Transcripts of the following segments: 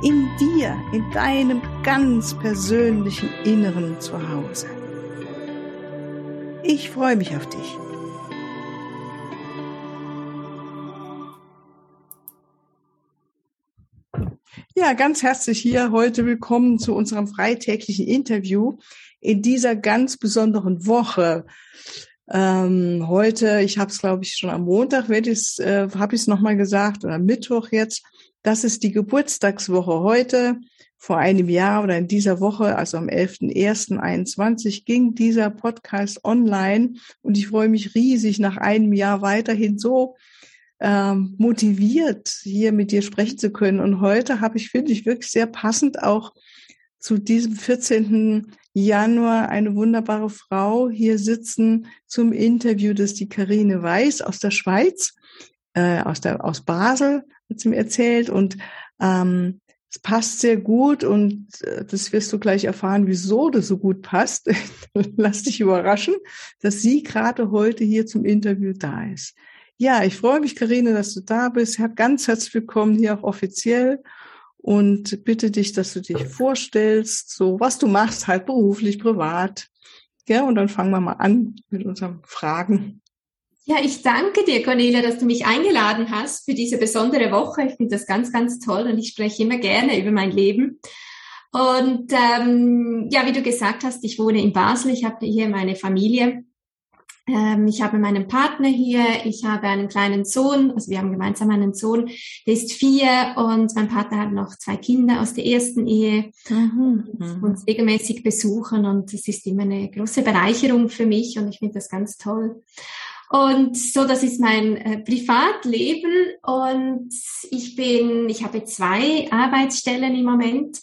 In dir, in deinem ganz persönlichen Inneren Zuhause. Ich freue mich auf dich. Ja, ganz herzlich hier heute willkommen zu unserem freitäglichen Interview in dieser ganz besonderen Woche. Ähm, heute, ich habe es glaube ich schon am Montag, äh, habe ich es nochmal gesagt, oder Mittwoch jetzt, das ist die Geburtstagswoche heute. Vor einem Jahr oder in dieser Woche, also am 11.01.21, ging dieser Podcast online und ich freue mich riesig, nach einem Jahr weiterhin so ähm, motiviert, hier mit dir sprechen zu können. Und heute habe ich, finde ich, wirklich sehr passend auch zu diesem 14. Januar eine wunderbare Frau hier sitzen zum Interview. Das ist die Karine Weiß aus der Schweiz, äh, aus, der, aus Basel, hat sie mir erzählt. Und ähm, es passt sehr gut und äh, das wirst du gleich erfahren, wieso das so gut passt. Lass dich überraschen, dass sie gerade heute hier zum Interview da ist. Ja, ich freue mich, Karine, dass du da bist. Ganz herzlich willkommen hier auch offiziell und bitte dich, dass du dich vorstellst, so was du machst, halt beruflich, privat. Ja, und dann fangen wir mal an mit unseren Fragen. Ja, ich danke dir, Cornelia, dass du mich eingeladen hast für diese besondere Woche. Ich finde das ganz, ganz toll und ich spreche immer gerne über mein Leben. Und ähm, ja, wie du gesagt hast, ich wohne in Basel, ich habe hier meine Familie ähm, ich habe meinen Partner hier, ich habe einen kleinen Sohn, also wir haben gemeinsam einen Sohn, der ist vier und mein Partner hat noch zwei Kinder aus der ersten Ehe, mhm. und uns regelmäßig besuchen und es ist immer eine große Bereicherung für mich und ich finde das ganz toll. Und so, das ist mein äh, Privatleben und ich bin, ich habe zwei Arbeitsstellen im Moment.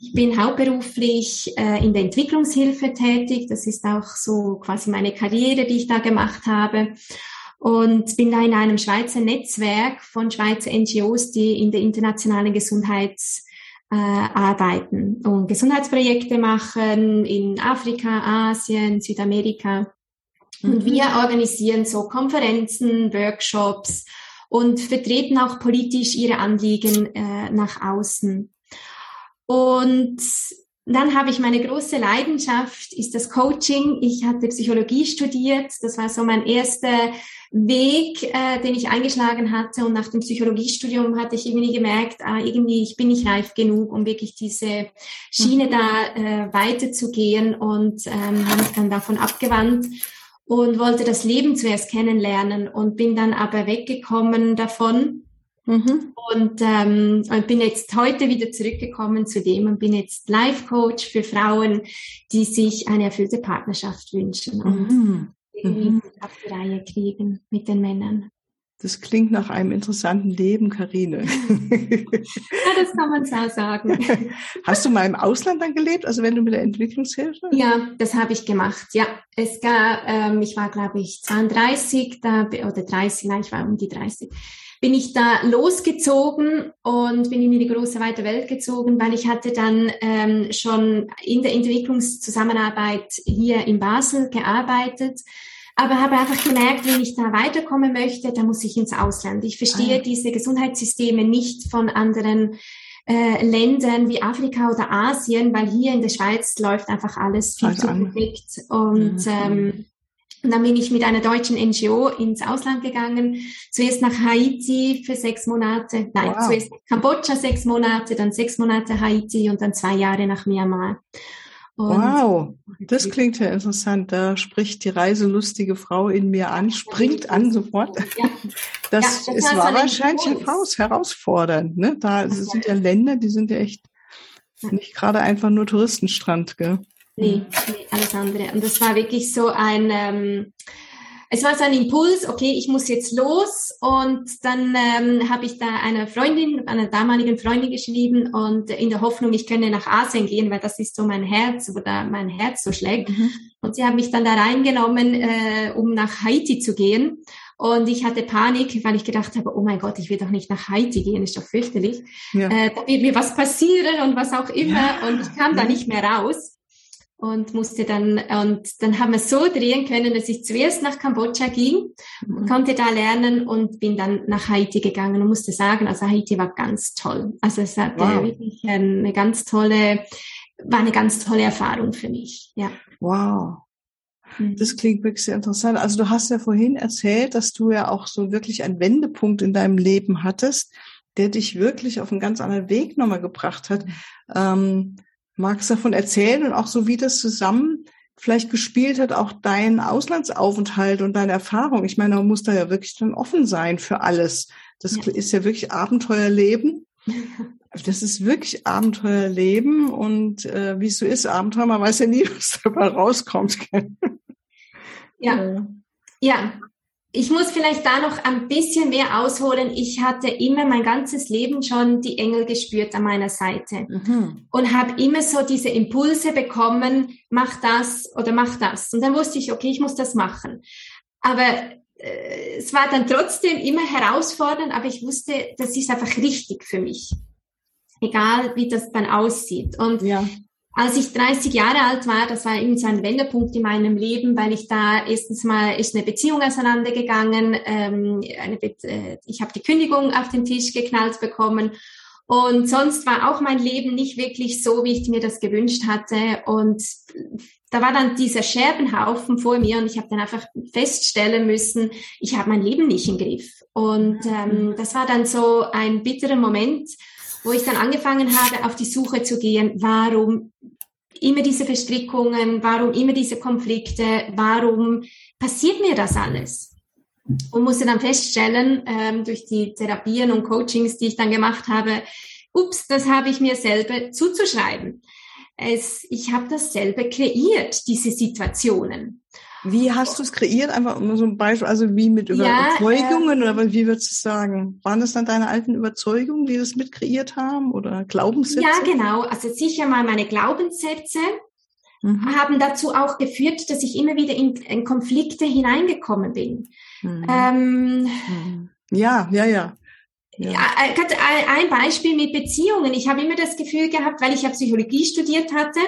Ich bin hauptberuflich äh, in der Entwicklungshilfe tätig. Das ist auch so quasi meine Karriere, die ich da gemacht habe. Und bin da in einem Schweizer Netzwerk von Schweizer NGOs, die in der internationalen Gesundheits äh, arbeiten und Gesundheitsprojekte machen in Afrika, Asien, Südamerika. Und mhm. wir organisieren so Konferenzen, Workshops und vertreten auch politisch ihre Anliegen äh, nach außen. Und dann habe ich meine große Leidenschaft, ist das Coaching. Ich hatte Psychologie studiert. Das war so mein erster Weg, äh, den ich eingeschlagen hatte. Und nach dem Psychologiestudium hatte ich irgendwie gemerkt, ah, irgendwie, ich bin nicht reif genug, um wirklich diese Schiene mhm. da äh, weiterzugehen und ähm, habe mich dann davon abgewandt und wollte das Leben zuerst kennenlernen und bin dann aber weggekommen davon Mhm. Und ähm, bin jetzt heute wieder zurückgekommen zu dem und bin jetzt Life Coach für Frauen, die sich eine erfüllte Partnerschaft wünschen und mhm. irgendwie mhm. auf die Reihe kriegen mit den Männern. Das klingt nach einem interessanten Leben, Karine. ja, das kann man so sagen. Hast du mal im Ausland dann gelebt, also wenn du mit der Entwicklungshilfe? Ja, das habe ich gemacht. Ja, es gab, ähm, ich war glaube ich 32 da oder 30, nein, ich war um die 30 bin ich da losgezogen und bin in die große weite Welt gezogen, weil ich hatte dann ähm, schon in der Entwicklungszusammenarbeit hier in Basel gearbeitet, aber habe einfach gemerkt, wenn ich da weiterkommen möchte, dann muss ich ins Ausland. Ich verstehe ah. diese Gesundheitssysteme nicht von anderen äh, Ländern wie Afrika oder Asien, weil hier in der Schweiz läuft einfach alles viel zu perfekt und mhm. ähm, und dann bin ich mit einer deutschen NGO ins Ausland gegangen. Zuerst nach Haiti für sechs Monate. Nein, wow. zuerst Kambodscha sechs Monate, dann sechs Monate Haiti und dann zwei Jahre nach Myanmar. Und wow, das klingt ja interessant. Da spricht die reiselustige Frau in mir an, springt an sofort. Ja. Das, ja, das ist, war wahrscheinlich heraus, herausfordernd. Ne? Da sind ja Länder, die sind ja echt nicht gerade einfach nur Touristenstrand. Gell? Nee, nee, alles andere. Und das war wirklich so ein, ähm, es war so ein Impuls, okay, ich muss jetzt los und dann ähm, habe ich da einer Freundin, einer damaligen Freundin geschrieben und in der Hoffnung, ich könne nach Asien gehen, weil das ist so mein Herz, wo da mein Herz so schlägt. Mhm. Und sie haben mich dann da reingenommen, äh, um nach Haiti zu gehen. Und ich hatte Panik, weil ich gedacht habe, oh mein Gott, ich will doch nicht nach Haiti gehen, ist doch fürchterlich. Ja. Äh, da wird mir was passieren und was auch immer. Ja. Und ich kam da nicht mehr raus und musste dann, und dann haben wir so drehen können, dass ich zuerst nach Kambodscha ging, mhm. konnte da lernen und bin dann nach Haiti gegangen und musste sagen, also Haiti war ganz toll. Also es hat wow. wirklich eine ganz tolle, war eine ganz tolle Erfahrung für mich, ja. Wow. Mhm. Das klingt wirklich sehr interessant. Also du hast ja vorhin erzählt, dass du ja auch so wirklich einen Wendepunkt in deinem Leben hattest, der dich wirklich auf einen ganz anderen Weg nochmal gebracht hat. Ähm, Magst du davon erzählen und auch so, wie das zusammen vielleicht gespielt hat, auch dein Auslandsaufenthalt und deine Erfahrung? Ich meine, man muss da ja wirklich dann offen sein für alles. Das ja. ist ja wirklich Abenteuerleben. Das ist wirklich Abenteuerleben und äh, wie es so ist, Abenteuer, man weiß ja nie, was dabei rauskommt. ja. Ja, ich muss vielleicht da noch ein bisschen mehr ausholen. Ich hatte immer mein ganzes Leben schon die Engel gespürt an meiner Seite mhm. und habe immer so diese Impulse bekommen, mach das oder mach das. Und dann wusste ich, okay, ich muss das machen. Aber äh, es war dann trotzdem immer herausfordernd, aber ich wusste, das ist einfach richtig für mich. Egal, wie das dann aussieht. Und ja. Als ich 30 Jahre alt war, das war eben so ein Wendepunkt in meinem Leben, weil ich da erstens mal ist eine Beziehung auseinandergegangen, ähm, eine Be äh, ich habe die Kündigung auf den Tisch geknallt bekommen. Und sonst war auch mein Leben nicht wirklich so, wie ich mir das gewünscht hatte. Und da war dann dieser Scherbenhaufen vor mir und ich habe dann einfach feststellen müssen, ich habe mein Leben nicht im Griff. Und ähm, das war dann so ein bitterer Moment wo ich dann angefangen habe, auf die Suche zu gehen, warum immer diese Verstrickungen, warum immer diese Konflikte, warum passiert mir das alles? Und musste dann feststellen, ähm, durch die Therapien und Coachings, die ich dann gemacht habe, ups, das habe ich mir selber zuzuschreiben. Es, ich habe das selber kreiert, diese Situationen. Wie hast du es kreiert? Einfach nur so ein Beispiel, also wie mit Überzeugungen ja, äh, oder wie würdest du sagen? Waren das dann deine alten Überzeugungen, die das mit kreiert haben oder Glaubenssätze? Ja, genau. Also sicher mal meine Glaubenssätze mhm. haben dazu auch geführt, dass ich immer wieder in, in Konflikte hineingekommen bin. Mhm. Ähm, mhm. ja, ja, ja. Ja. Äh, ein Beispiel mit Beziehungen. Ich habe immer das Gefühl gehabt, weil ich ja Psychologie studiert hatte,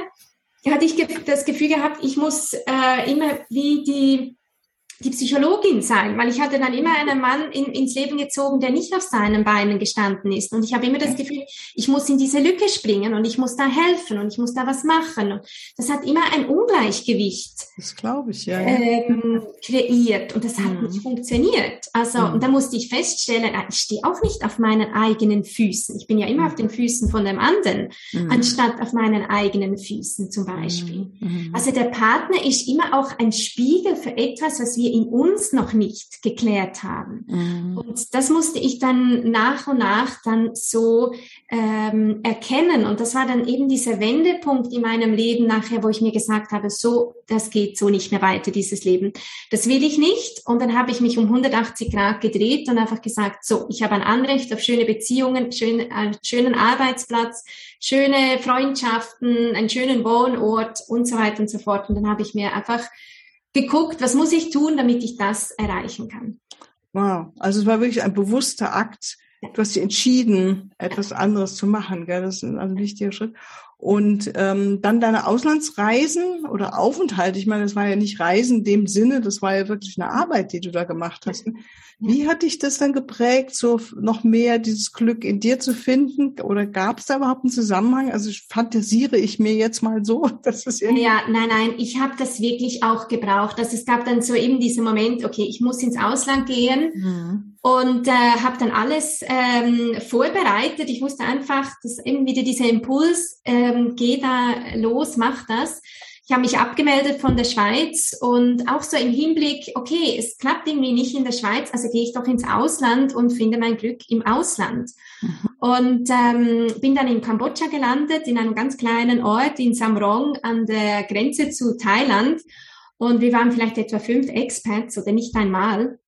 hatte ich das Gefühl gehabt, ich muss äh, immer wie die die Psychologin sein, weil ich hatte dann immer einen Mann in, ins Leben gezogen, der nicht auf seinen Beinen gestanden ist. Und ich habe immer das Gefühl, ich muss in diese Lücke springen und ich muss da helfen und ich muss da was machen. Und das hat immer ein Ungleichgewicht. Das glaube ich, ja. Ähm, kreiert und das hat mhm. nicht funktioniert. Also, mhm. und da musste ich feststellen, ah, ich stehe auch nicht auf meinen eigenen Füßen. Ich bin ja immer mhm. auf den Füßen von dem anderen, mhm. anstatt auf meinen eigenen Füßen zum Beispiel. Mhm. Mhm. Also der Partner ist immer auch ein Spiegel für etwas, was wir wir in uns noch nicht geklärt haben. Mhm. Und das musste ich dann nach und nach dann so ähm, erkennen. Und das war dann eben dieser Wendepunkt in meinem Leben nachher, wo ich mir gesagt habe, so, das geht so nicht mehr weiter, dieses Leben. Das will ich nicht. Und dann habe ich mich um 180 Grad gedreht und einfach gesagt, so, ich habe ein Anrecht auf schöne Beziehungen, schön, einen äh, schönen Arbeitsplatz, schöne Freundschaften, einen schönen Wohnort und so weiter und so fort. Und dann habe ich mir einfach geguckt, was muss ich tun, damit ich das erreichen kann. Wow, also es war wirklich ein bewusster Akt. Du hast dich entschieden, etwas anderes zu machen. Gell? Das ist ein wichtiger Schritt. Und ähm, dann deine Auslandsreisen oder Aufenthalte, ich meine, das war ja nicht Reisen in dem Sinne, das war ja wirklich eine Arbeit, die du da gemacht hast. Wie hat dich das dann geprägt, so noch mehr dieses Glück in dir zu finden? Oder gab es da überhaupt einen Zusammenhang? Also fantasiere ich mir jetzt mal so, dass es irgendwie... Ja, nein, nein, ich habe das wirklich auch gebraucht. Also es gab dann so eben diesen Moment, okay, ich muss ins Ausland gehen. Mhm und äh, habe dann alles ähm, vorbereitet. Ich wusste einfach, dass eben wieder dieser Impuls, ähm, geh da los, mach das. Ich habe mich abgemeldet von der Schweiz und auch so im Hinblick, okay, es klappt irgendwie nicht in der Schweiz, also gehe ich doch ins Ausland und finde mein Glück im Ausland. Mhm. Und ähm, bin dann in Kambodscha gelandet, in einem ganz kleinen Ort in Samrong an der Grenze zu Thailand Und wir waren vielleicht etwa fünf Expats oder nicht einmal.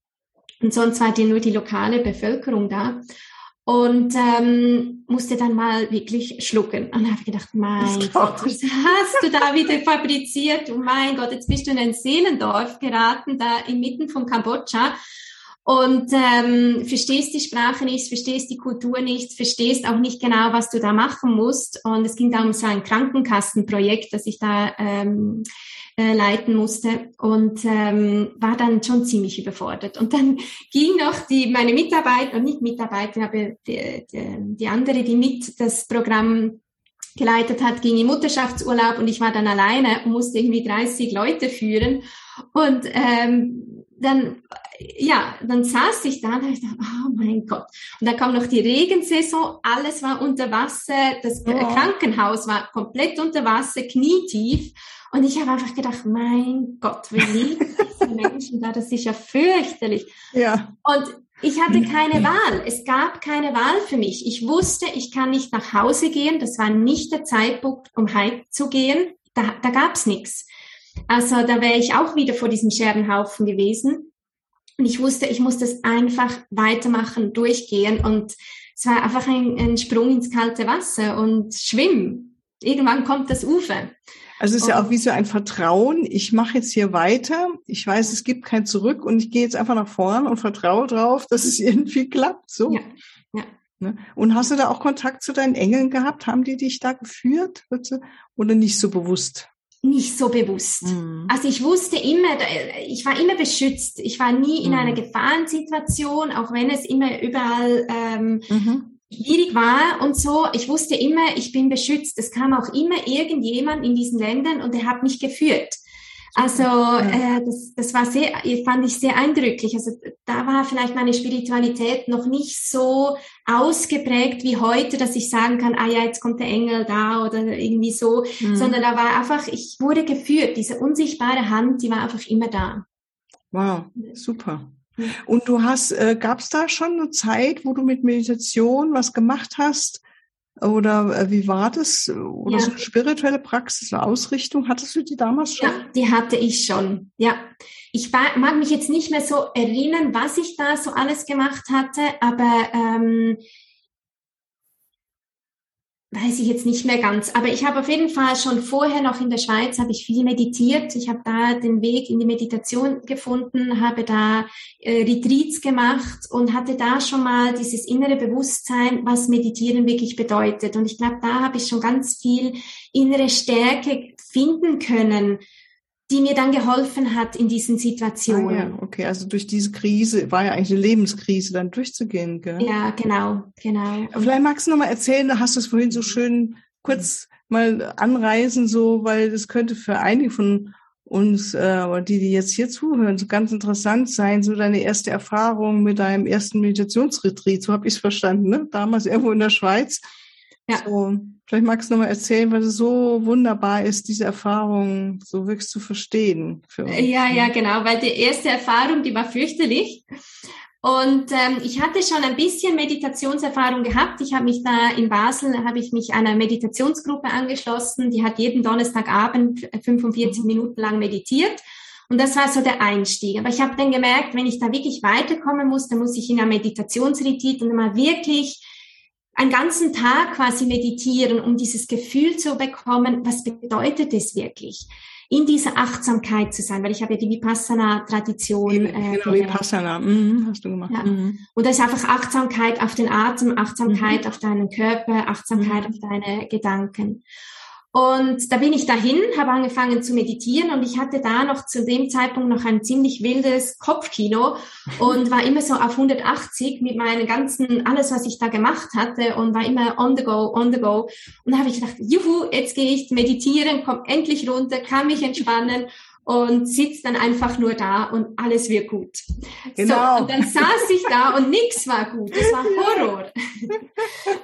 Und sonst war die nur die lokale Bevölkerung da. Und ähm, musste dann mal wirklich schlucken. Und habe gedacht, mein Gott, was hast du da wieder fabriziert? Oh mein Gott, jetzt bist du in ein Seelendorf geraten, da inmitten von Kambodscha und ähm, verstehst die Sprache nicht, verstehst die Kultur nicht, verstehst auch nicht genau, was du da machen musst. Und es ging da um so ein Krankenkassenprojekt, das ich da ähm, äh, leiten musste und ähm, war dann schon ziemlich überfordert. Und dann ging noch die meine Mitarbeiter, nicht Mitarbeiter, aber die, die, die andere, die mit das Programm geleitet hat, ging in Mutterschaftsurlaub und ich war dann alleine und musste irgendwie 30 Leute führen. Und ähm, dann, ja, dann saß ich da und habe gedacht, oh mein Gott. Und dann kam noch die Regensaison, alles war unter Wasser, das oh. Krankenhaus war komplett unter Wasser, knietief. Und ich habe einfach gedacht, mein Gott, wie lieben diese Menschen da, das ist ja fürchterlich. Ja. Und ich hatte keine Wahl. Es gab keine Wahl für mich. Ich wusste, ich kann nicht nach Hause gehen. Das war nicht der Zeitpunkt, um heimzugehen. Da, da gab's nichts. Also da wäre ich auch wieder vor diesem Scherbenhaufen gewesen. Und ich wusste, ich muss das einfach weitermachen, durchgehen. Und es war einfach ein, ein Sprung ins kalte Wasser und schwimmen. Irgendwann kommt das Ufer. Also es ist ja auch wie so ein Vertrauen. Ich mache jetzt hier weiter. Ich weiß, es gibt kein Zurück und ich gehe jetzt einfach nach vorn und vertraue drauf, dass es irgendwie klappt. So. Ja. ja. Ne? Und hast du da auch Kontakt zu deinen Engeln gehabt? Haben die dich da geführt? Oder nicht so bewusst? Nicht so bewusst. Mhm. Also ich wusste immer, ich war immer beschützt. Ich war nie in mhm. einer Gefahrensituation, auch wenn es immer überall ähm, mhm schwierig war und so. Ich wusste immer, ich bin beschützt. Es kam auch immer irgendjemand in diesen Ländern und der hat mich geführt. Also äh, das, das war sehr, fand ich sehr eindrücklich. Also da war vielleicht meine Spiritualität noch nicht so ausgeprägt wie heute, dass ich sagen kann, ah ja, jetzt kommt der Engel da oder irgendwie so, mhm. sondern da war einfach, ich wurde geführt. Diese unsichtbare Hand, die war einfach immer da. Wow, super. Und du hast, äh, gab es da schon eine Zeit, wo du mit Meditation was gemacht hast? Oder äh, wie war das? Oder ja. so eine spirituelle Praxis, eine Ausrichtung? Hattest du die damals schon? Ja, die hatte ich schon. Ja. Ich war, mag mich jetzt nicht mehr so erinnern, was ich da so alles gemacht hatte, aber ähm, weiß ich jetzt nicht mehr ganz, aber ich habe auf jeden Fall schon vorher noch in der Schweiz habe ich viel meditiert. Ich habe da den Weg in die Meditation gefunden, habe da äh, Retreats gemacht und hatte da schon mal dieses innere Bewusstsein, was Meditieren wirklich bedeutet. Und ich glaube, da habe ich schon ganz viel innere Stärke finden können, die mir dann geholfen hat in diesen Situationen. Ah, ja, okay, also durch diese Krise war ja eigentlich eine Lebenskrise dann durchzugehen, gell? Ja, genau, genau. Vielleicht magst du noch mal erzählen, du hast es vorhin so schön kurz mal anreisen, so, weil das könnte für einige von uns, äh, die, die jetzt hier zuhören, so ganz interessant sein, so deine erste Erfahrung mit deinem ersten Meditationsretreat, so habe ich es verstanden, ne? Damals irgendwo in der Schweiz. Ja. So, vielleicht magst du noch mal erzählen, weil es so wunderbar ist, diese Erfahrung so wirklich zu verstehen. Für uns. Ja, ja, genau, weil die erste Erfahrung, die war fürchterlich. Und ähm, ich hatte schon ein bisschen Meditationserfahrung gehabt. Ich habe mich da in Basel, habe ich mich einer Meditationsgruppe angeschlossen. Die hat jeden Donnerstagabend 45 mhm. Minuten lang meditiert. Und das war so der Einstieg. Aber ich habe dann gemerkt, wenn ich da wirklich weiterkommen muss, dann muss ich in einer Meditationsretreat und mal wirklich einen ganzen Tag quasi meditieren, um dieses Gefühl zu bekommen, was bedeutet es wirklich? in dieser Achtsamkeit zu sein, weil ich habe ja die Vipassana-Tradition. Äh, genau, Vipassana, mhm, hast du gemacht. Ja. Mhm. Und das ist einfach Achtsamkeit auf den Atem, Achtsamkeit mhm. auf deinen Körper, Achtsamkeit mhm. auf deine Gedanken. Und da bin ich dahin, habe angefangen zu meditieren und ich hatte da noch zu dem Zeitpunkt noch ein ziemlich wildes Kopfkino und war immer so auf 180 mit meinen ganzen, alles, was ich da gemacht hatte und war immer on the go, on the go. Und da habe ich gedacht, juhu, jetzt gehe ich meditieren, komm endlich runter, kann mich entspannen und sitzt dann einfach nur da und alles wird gut. Genau. So, und dann saß ich da und nichts war gut. Das war Horror.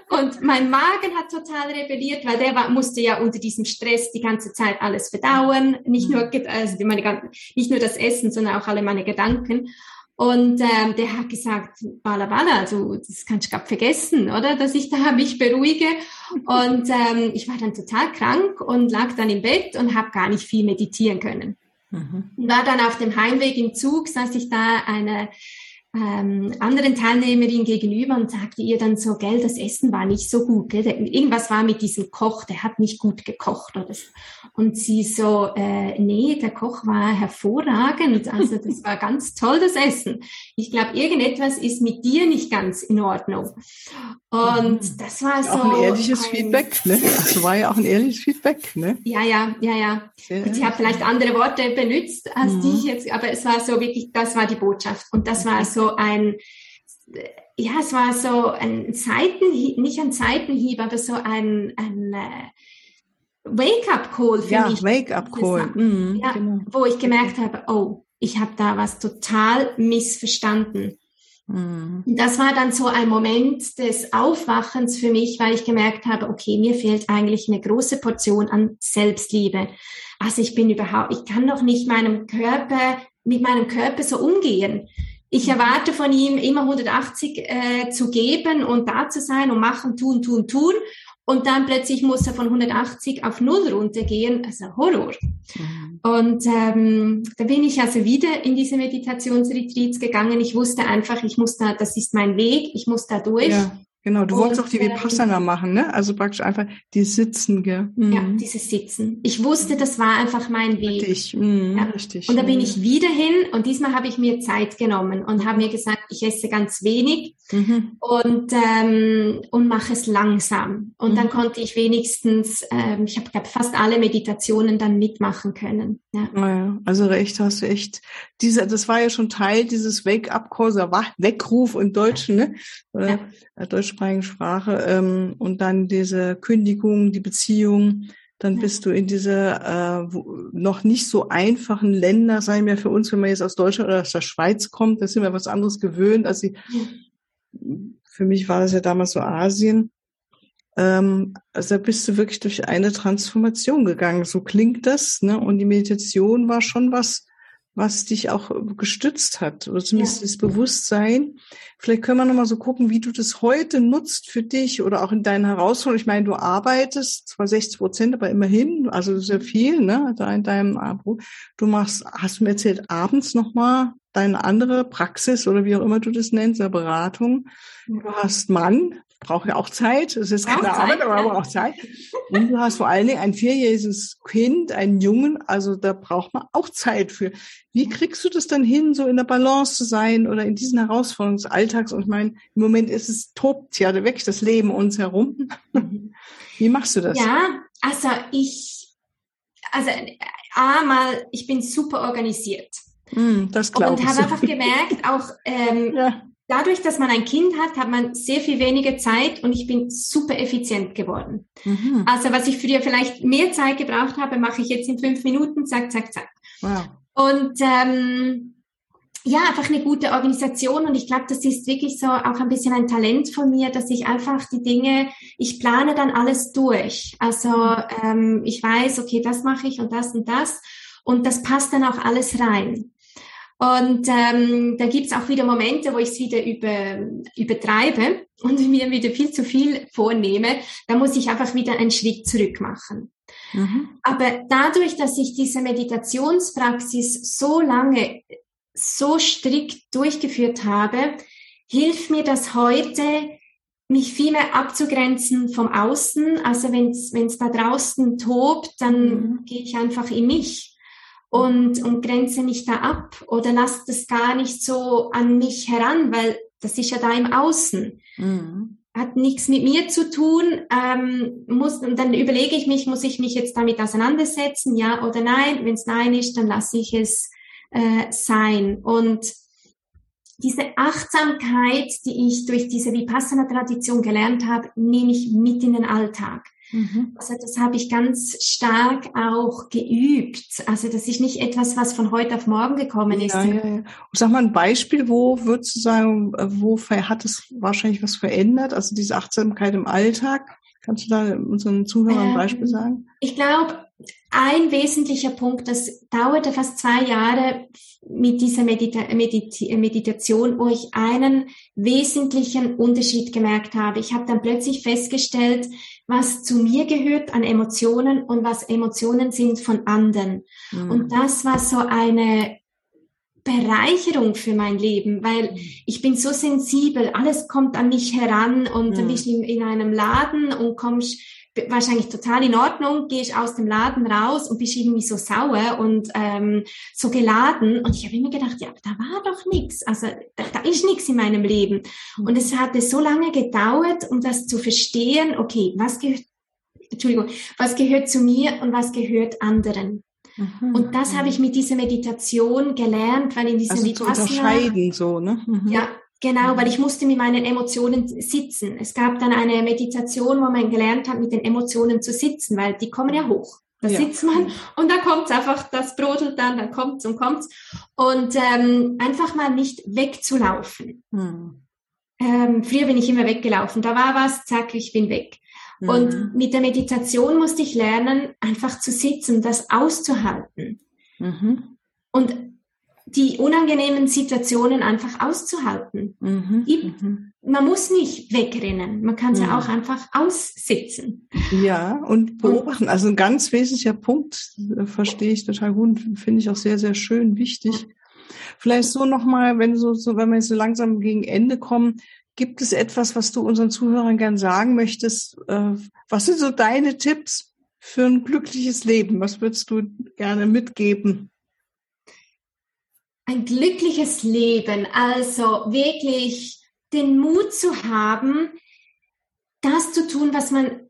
und mein Magen hat total rebelliert, weil der war, musste ja unter diesem Stress die ganze Zeit alles verdauen. Nicht nur, also meine, nicht nur das Essen, sondern auch alle meine Gedanken. Und ähm, der hat gesagt, bala bala, also das kannst du gar vergessen, oder? Dass ich da mich beruhige. Und ähm, ich war dann total krank und lag dann im Bett und habe gar nicht viel meditieren können. Mhm. War dann auf dem Heimweg im Zug, saß ich da eine ähm, anderen Teilnehmerin gegenüber und sagte ihr dann so, gell, das Essen war nicht so gut, gell? irgendwas war mit diesem Koch, der hat nicht gut gekocht oder so. Und sie so, äh, nee, der Koch war hervorragend, also das war ganz toll, das Essen. Ich glaube, irgendetwas ist mit dir nicht ganz in Ordnung. Und mhm. das war so. Auch ein ehrliches ein, Feedback, ne? Also war ja auch ein ehrliches Feedback, ne? Ja, ja, ja, ja. Sehr und sie hat vielleicht andere Worte benutzt, als mhm. die ich jetzt, aber es war so wirklich, das war die Botschaft. Und das war so ein, ja, es war so ein Seitenhieb, nicht ein Seitenhieb, aber so ein, ein äh, Wake-up-Call für ja, mich. Wake-up-Call. Mhm, ja, genau. Wo ich gemerkt habe, oh, ich habe da was total missverstanden. Mhm. Das war dann so ein Moment des Aufwachens für mich, weil ich gemerkt habe, okay, mir fehlt eigentlich eine große Portion an Selbstliebe. Also ich bin überhaupt, ich kann doch nicht meinem Körper, mit meinem Körper so umgehen. Ich erwarte von ihm immer 180 äh, zu geben und da zu sein und machen, tun, tun, tun. Und dann plötzlich muss er von 180 auf null runtergehen, also Horror. Mhm. Und ähm, da bin ich also wieder in diese Meditationsretreats gegangen. Ich wusste einfach, ich muss da, das ist mein Weg, ich muss da durch. Ja. Genau, du wolltest auch die Vipassana machen, ne? Also praktisch einfach die Sitzen, gell? Mhm. Ja, dieses Sitzen. Ich wusste, das war einfach mein Weg. Richtig, mhm, ja. richtig. Und da bin ich wieder hin und diesmal habe ich mir Zeit genommen und habe mir gesagt, ich esse ganz wenig mhm. und, ähm, und mache es langsam. Und mhm. dann konnte ich wenigstens, ähm, ich habe fast alle Meditationen dann mitmachen können. Ja. ja. also recht hast du echt. Diese, das war ja schon Teil dieses Wake-up-Calls, Weckruf im Deutschen, ne? Oder ja. Äh, deutschsprachigen Sprache ähm, und dann diese Kündigung, die Beziehung, dann bist du in diese äh, noch nicht so einfachen Länder, sagen wir für uns, wenn man jetzt aus Deutschland oder aus der Schweiz kommt, da sind wir was anderes gewöhnt. Also für mich war das ja damals so Asien. Ähm, also da bist du wirklich durch eine Transformation gegangen. So klingt das, ne? Und die Meditation war schon was, was dich auch gestützt hat, oder zumindest ja. das Bewusstsein. Vielleicht können wir nochmal so gucken, wie du das heute nutzt für dich oder auch in deinen Herausforderungen. Ich meine, du arbeitest zwar 60 Prozent, aber immerhin, also sehr viel, ne, da in deinem Abo. Du machst, hast du mir erzählt, abends nochmal deine andere Praxis oder wie auch immer du das nennst, eine Beratung. Du hast Mann, braucht ja auch Zeit. Es ist keine Arbeit, aber ja. auch Zeit. Und du hast vor allen Dingen ein vierjähriges Kind, einen Jungen, also da braucht man auch Zeit für. Wie kriegst du das dann hin, so in der Balance zu sein oder in diesen Herausforderungen des Alltags? Und ich meine, im Moment ist es tobt ja wirklich das Leben uns herum. Wie machst du das? Ja, also ich, also einmal, ich bin super organisiert. Mm, das glaube ich. Und habe einfach gemerkt, auch ähm, ja dadurch, dass man ein Kind hat, hat man sehr viel weniger Zeit und ich bin super effizient geworden. Mhm. Also was ich früher vielleicht mehr Zeit gebraucht habe, mache ich jetzt in fünf Minuten, zack, zack, zack. Wow. Und ähm, ja, einfach eine gute Organisation und ich glaube, das ist wirklich so auch ein bisschen ein Talent von mir, dass ich einfach die Dinge, ich plane dann alles durch. Also ähm, ich weiß, okay, das mache ich und das und das und das passt dann auch alles rein. Und ähm, da gibt's auch wieder Momente, wo ich es wieder über, übertreibe und mir wieder viel zu viel vornehme. Da muss ich einfach wieder einen Schritt zurück machen. Mhm. Aber dadurch, dass ich diese Meditationspraxis so lange, so strikt durchgeführt habe, hilft mir das heute, mich viel mehr abzugrenzen vom Außen. Also wenn es da draußen tobt, dann mhm. gehe ich einfach in mich und, und grenze mich da ab oder lasse das gar nicht so an mich heran, weil das ist ja da im Außen. Mhm. Hat nichts mit mir zu tun. Ähm, muss, und dann überlege ich mich, muss ich mich jetzt damit auseinandersetzen, ja oder nein? Wenn es nein ist, dann lasse ich es äh, sein. Und diese Achtsamkeit, die ich durch diese Vipassana-Tradition gelernt habe, nehme ich mit in den Alltag. Mhm. Also das habe ich ganz stark auch geübt. Also das ist nicht etwas, was von heute auf morgen gekommen ist. Ja, ja, ja. Sag mal ein Beispiel, wo würdest du sagen, wo hat es wahrscheinlich was verändert? Also diese Achtsamkeit im Alltag. Kannst du da unseren Zuhörern ein Beispiel ähm, sagen? Ich glaube, ein wesentlicher Punkt, das dauerte fast zwei Jahre mit dieser Medita Medita Meditation, wo ich einen wesentlichen Unterschied gemerkt habe. Ich habe dann plötzlich festgestellt, was zu mir gehört an Emotionen und was Emotionen sind von anderen. Mhm. Und das war so eine Bereicherung für mein Leben, weil ich bin so sensibel, alles kommt an mich heran und mhm. dann bist du in einem Laden und kommst wahrscheinlich total in Ordnung, gehe ich aus dem Laden raus und bist irgendwie so sauer und ähm, so geladen. Und ich habe immer gedacht, ja, da war doch nichts. Also da, da ist nichts in meinem Leben. Mhm. Und es hatte so lange gedauert, um das zu verstehen, okay, was gehört, Entschuldigung, was gehört zu mir und was gehört anderen. Mhm. Und das habe ich mit dieser Meditation gelernt, weil in dieser also Vipassana, zu unterscheiden so, ne? Mhm. Ja, Genau, weil ich musste mit meinen Emotionen sitzen. Es gab dann eine Meditation, wo man gelernt hat, mit den Emotionen zu sitzen, weil die kommen ja hoch. Da ja. sitzt man und da kommt's einfach, das brodelt dann, dann kommt's und kommt's. Und ähm, einfach mal nicht wegzulaufen. Hm. Ähm, früher bin ich immer weggelaufen. Da war was, zack, ich bin weg. Mhm. Und mit der Meditation musste ich lernen, einfach zu sitzen, das auszuhalten. Mhm. Und die unangenehmen Situationen einfach auszuhalten. Mhm, mhm. Man muss nicht wegrennen, man kann sie mhm. auch einfach aussitzen. Ja, und beobachten. Also ein ganz wesentlicher Punkt, äh, verstehe ich total gut, finde ich auch sehr, sehr schön, wichtig. Vielleicht so nochmal, wenn so, so, wenn wir jetzt so langsam gegen Ende kommen, gibt es etwas, was du unseren Zuhörern gern sagen möchtest? Äh, was sind so deine Tipps für ein glückliches Leben? Was würdest du gerne mitgeben? Ein glückliches Leben, also wirklich den Mut zu haben, das zu tun, was man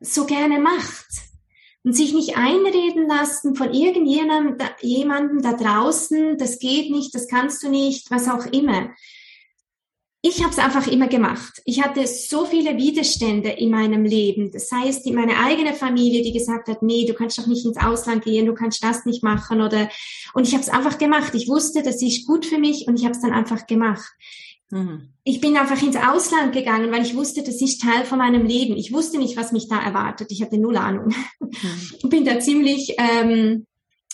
so gerne macht. Und sich nicht einreden lassen von irgendjemandem jemandem da draußen, das geht nicht, das kannst du nicht, was auch immer ich habe es einfach immer gemacht. Ich hatte so viele Widerstände in meinem Leben. Das heißt, meine eigene Familie, die gesagt hat, nee, du kannst doch nicht ins Ausland gehen, du kannst das nicht machen oder und ich habe es einfach gemacht. Ich wusste, das ist gut für mich und ich habe es dann einfach gemacht. Mhm. Ich bin einfach ins Ausland gegangen, weil ich wusste, das ist Teil von meinem Leben. Ich wusste nicht, was mich da erwartet. Ich hatte null Ahnung. Mhm. Bin da ziemlich ähm,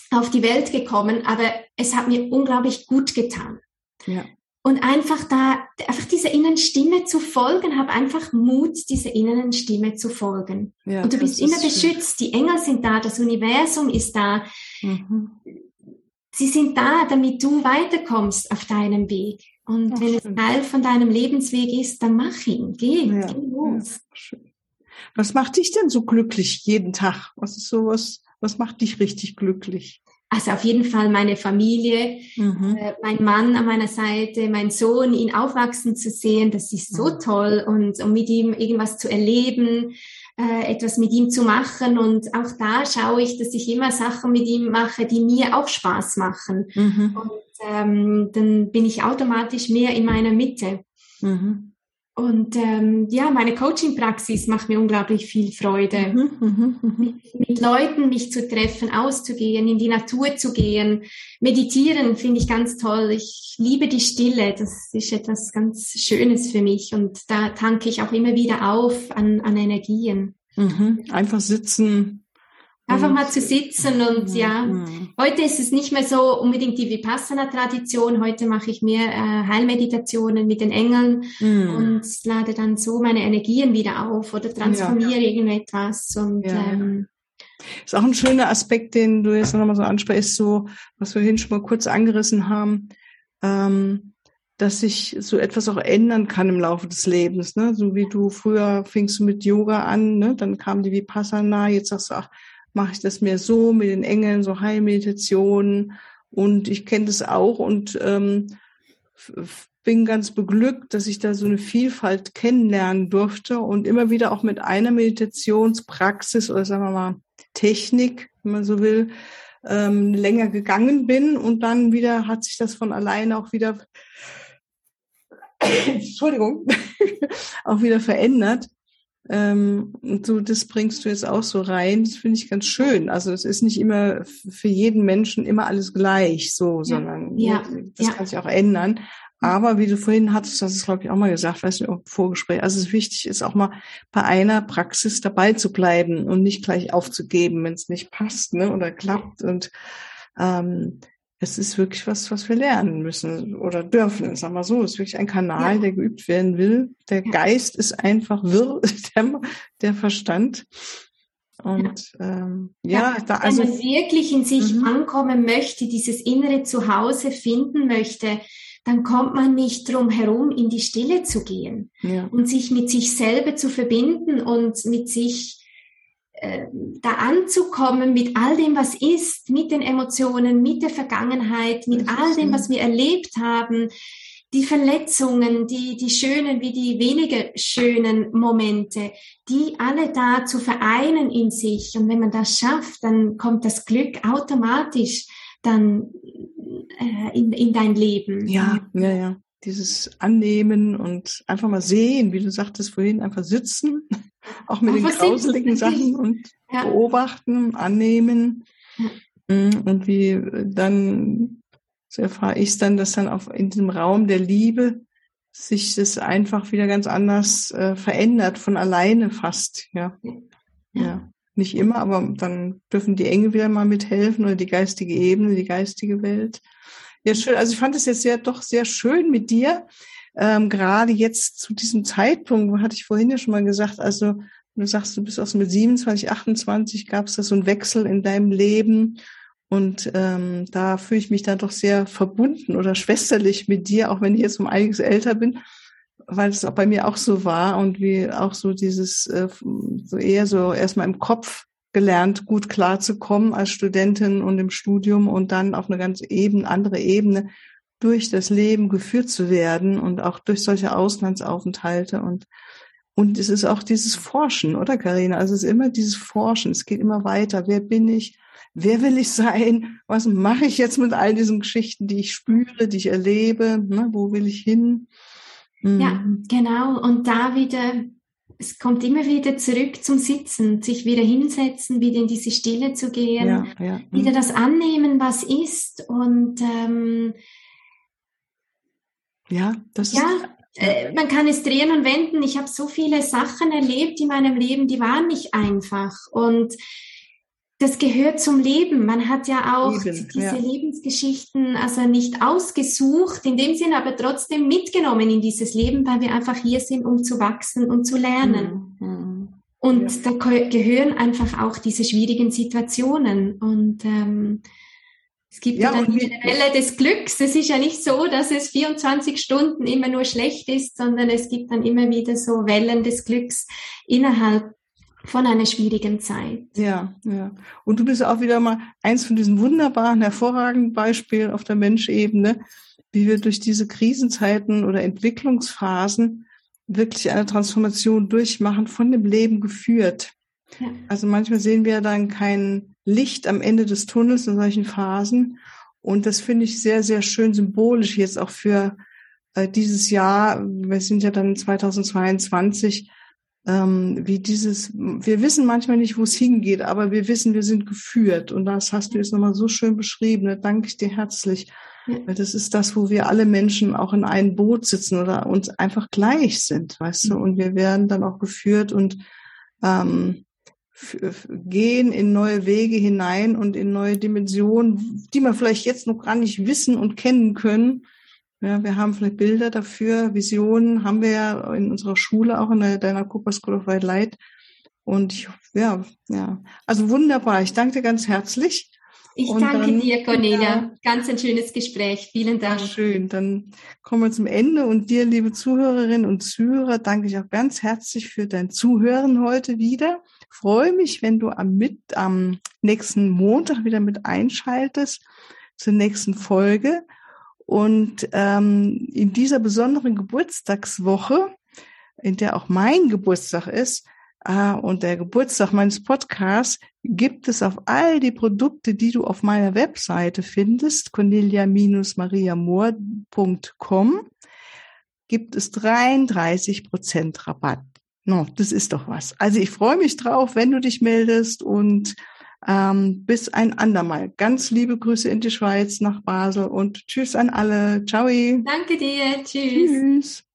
auf die Welt gekommen, aber es hat mir unglaublich gut getan. Ja und einfach da, einfach dieser inneren Stimme zu folgen, hab einfach Mut, dieser inneren Stimme zu folgen. Ja, und du bist immer beschützt. Schön. Die Engel sind da, das Universum ist da. Mhm. Sie sind da, damit du weiterkommst auf deinem Weg. Und Ach, wenn schön. es Teil von deinem Lebensweg ist, dann mach ihn. Geh, ja, geh los. Ja, was macht dich denn so glücklich jeden Tag? Was ist so was, was macht dich richtig glücklich? Also auf jeden Fall meine Familie, mhm. äh, mein Mann an meiner Seite, mein Sohn, ihn aufwachsen zu sehen, das ist so mhm. toll und um mit ihm irgendwas zu erleben, äh, etwas mit ihm zu machen und auch da schaue ich, dass ich immer Sachen mit ihm mache, die mir auch Spaß machen mhm. und ähm, dann bin ich automatisch mehr in meiner Mitte. Mhm. Und ähm, ja, meine Coaching-Praxis macht mir unglaublich viel Freude. Mhm, mhm, mhm, mit, mit, Leuten mich zu treffen, auszugehen, in die Natur zu gehen. Meditieren finde ich ganz toll. Ich liebe die Stille. Das ist etwas ganz Schönes für mich. Und da tanke ich auch immer wieder auf an, an Energien. Mhm. Einfach sitzen, Einfach mal zu sitzen und ja, heute ist es nicht mehr so unbedingt die Vipassana-Tradition. Heute mache ich mehr äh, Heilmeditationen mit den Engeln mhm. und lade dann so meine Energien wieder auf oder transformiere ja. irgendetwas. Und ja. ähm, ist auch ein schöner Aspekt, den du jetzt nochmal so ansprichst, so was wir vorhin schon mal kurz angerissen haben, ähm, dass sich so etwas auch ändern kann im Laufe des Lebens. Ne? So wie du früher fingst du mit Yoga an, ne? dann kam die Vipassana, jetzt sagst du, ach, mache ich das mehr so mit den Engeln, so Heilmeditationen. Und ich kenne das auch und ähm, bin ganz beglückt, dass ich da so eine Vielfalt kennenlernen durfte und immer wieder auch mit einer Meditationspraxis oder sagen wir mal Technik, wenn man so will, ähm, länger gegangen bin und dann wieder hat sich das von alleine auch wieder Entschuldigung, auch wieder verändert. Ähm, und du, das bringst du jetzt auch so rein. Das finde ich ganz schön. Also es ist nicht immer für jeden Menschen immer alles gleich so, ja. sondern ja. das ja. kann sich auch ändern. Aber wie du vorhin hattest, das ist glaube ich auch mal gesagt, weißt du, im Vorgespräch. Also es ist wichtig ist auch mal bei einer Praxis dabei zu bleiben und nicht gleich aufzugeben, wenn es nicht passt, ne, oder klappt. Und ähm, es ist wirklich was, was wir lernen müssen oder dürfen. Sagen wir so, es ist wirklich ein Kanal, ja. der geübt werden will. Der Geist ist einfach wirr, der, der Verstand. Und ähm, ja, ja, da also wenn man wirklich in sich mhm. ankommen möchte, dieses innere Zuhause finden möchte, dann kommt man nicht drum herum, in die Stille zu gehen ja. und sich mit sich selber zu verbinden und mit sich da anzukommen mit all dem, was ist, mit den Emotionen, mit der Vergangenheit, mit all dem, was wir erlebt haben, die Verletzungen, die, die schönen wie die weniger schönen Momente, die alle da zu vereinen in sich. Und wenn man das schafft, dann kommt das Glück automatisch dann äh, in, in dein Leben. Ja, ja, ja. Dieses Annehmen und einfach mal sehen, wie du sagtest vorhin, einfach sitzen auch mit den grauseligen Sachen und ja. beobachten, annehmen. Mm, und wie dann, so erfahre ich es dann, dass dann auch in diesem Raum der Liebe sich das einfach wieder ganz anders äh, verändert, von alleine fast, ja. ja. ja. Nicht immer, aber dann dürfen die Engel wieder mal mithelfen oder die geistige Ebene, die geistige Welt. Ja, schön. Also ich fand es jetzt sehr, doch sehr schön mit dir ähm, gerade jetzt zu diesem Zeitpunkt, hatte ich vorhin ja schon mal gesagt, also du sagst, du bist auch so mit 27, 28, gab es da so einen Wechsel in deinem Leben und ähm, da fühle ich mich dann doch sehr verbunden oder schwesterlich mit dir, auch wenn ich jetzt um einiges älter bin, weil es auch bei mir auch so war und wie auch so dieses, äh, so eher so erstmal im Kopf gelernt, gut klarzukommen als Studentin und im Studium und dann auf eine ganz eben andere Ebene durch das Leben geführt zu werden und auch durch solche Auslandsaufenthalte und und es ist auch dieses Forschen, oder Karina? Also es ist immer dieses Forschen. Es geht immer weiter. Wer bin ich? Wer will ich sein? Was mache ich jetzt mit all diesen Geschichten, die ich spüre, die ich erlebe? Ne? Wo will ich hin? Mhm. Ja, genau. Und da wieder, es kommt immer wieder zurück zum Sitzen, sich wieder hinsetzen, wieder in diese Stille zu gehen, ja, ja. Mhm. wieder das annehmen, was ist und ähm, ja, das ja, ist. Äh, man kann es drehen und wenden. Ich habe so viele Sachen erlebt in meinem Leben, die waren nicht einfach. Und das gehört zum Leben. Man hat ja auch Leben, diese ja. Lebensgeschichten also nicht ausgesucht, in dem Sinn aber trotzdem mitgenommen in dieses Leben, weil wir einfach hier sind, um zu wachsen und zu lernen. Mhm. mhm. Und ja. da gehören einfach auch diese schwierigen Situationen. Und ähm, es gibt ja, ja dann die Welle des Glücks. Es ist ja nicht so, dass es 24 Stunden immer nur schlecht ist, sondern es gibt dann immer wieder so Wellen des Glücks innerhalb von einer schwierigen Zeit. Ja, ja. Und du bist auch wieder mal eins von diesen wunderbaren, hervorragenden Beispielen auf der Menschebene, wie wir durch diese Krisenzeiten oder Entwicklungsphasen wirklich eine Transformation durchmachen, von dem Leben geführt. Ja. Also manchmal sehen wir dann kein Licht am Ende des Tunnels in solchen Phasen. Und das finde ich sehr, sehr schön symbolisch jetzt auch für äh, dieses Jahr. Wir sind ja dann 2022, ähm, wie dieses, wir wissen manchmal nicht, wo es hingeht, aber wir wissen, wir sind geführt. Und das hast du jetzt nochmal so schön beschrieben. Da danke ich dir herzlich. Weil das ist das, wo wir alle Menschen auch in einem Boot sitzen oder uns einfach gleich sind, weißt du, und wir werden dann auch geführt und ähm, gehen in neue Wege hinein und in neue Dimensionen, die wir vielleicht jetzt noch gar nicht wissen und kennen können. Ja, wir haben vielleicht Bilder dafür, Visionen haben wir ja in unserer Schule, auch in der, deiner Cooper School of White Light. Und ich, ja, ja, also wunderbar. Ich danke dir ganz herzlich. Ich und danke dann, dir, Cornelia. Ja, Ganz ein schönes Gespräch. Vielen Dank. schön. Dann kommen wir zum Ende. Und dir, liebe Zuhörerinnen und Zuhörer, danke ich auch ganz herzlich für dein Zuhören heute wieder freue mich, wenn du am, mit, am nächsten Montag wieder mit einschaltest zur nächsten Folge. Und ähm, in dieser besonderen Geburtstagswoche, in der auch mein Geburtstag ist, äh, und der Geburtstag meines Podcasts, gibt es auf all die Produkte, die du auf meiner Webseite findest, cornelia-mariamoor.com, gibt es 33 Prozent Rabatt. No, das ist doch was. Also ich freue mich drauf, wenn du dich meldest und ähm, bis ein andermal. Ganz liebe Grüße in die Schweiz nach Basel und tschüss an alle. Ciao. Danke dir. Tschüss. Tschüss.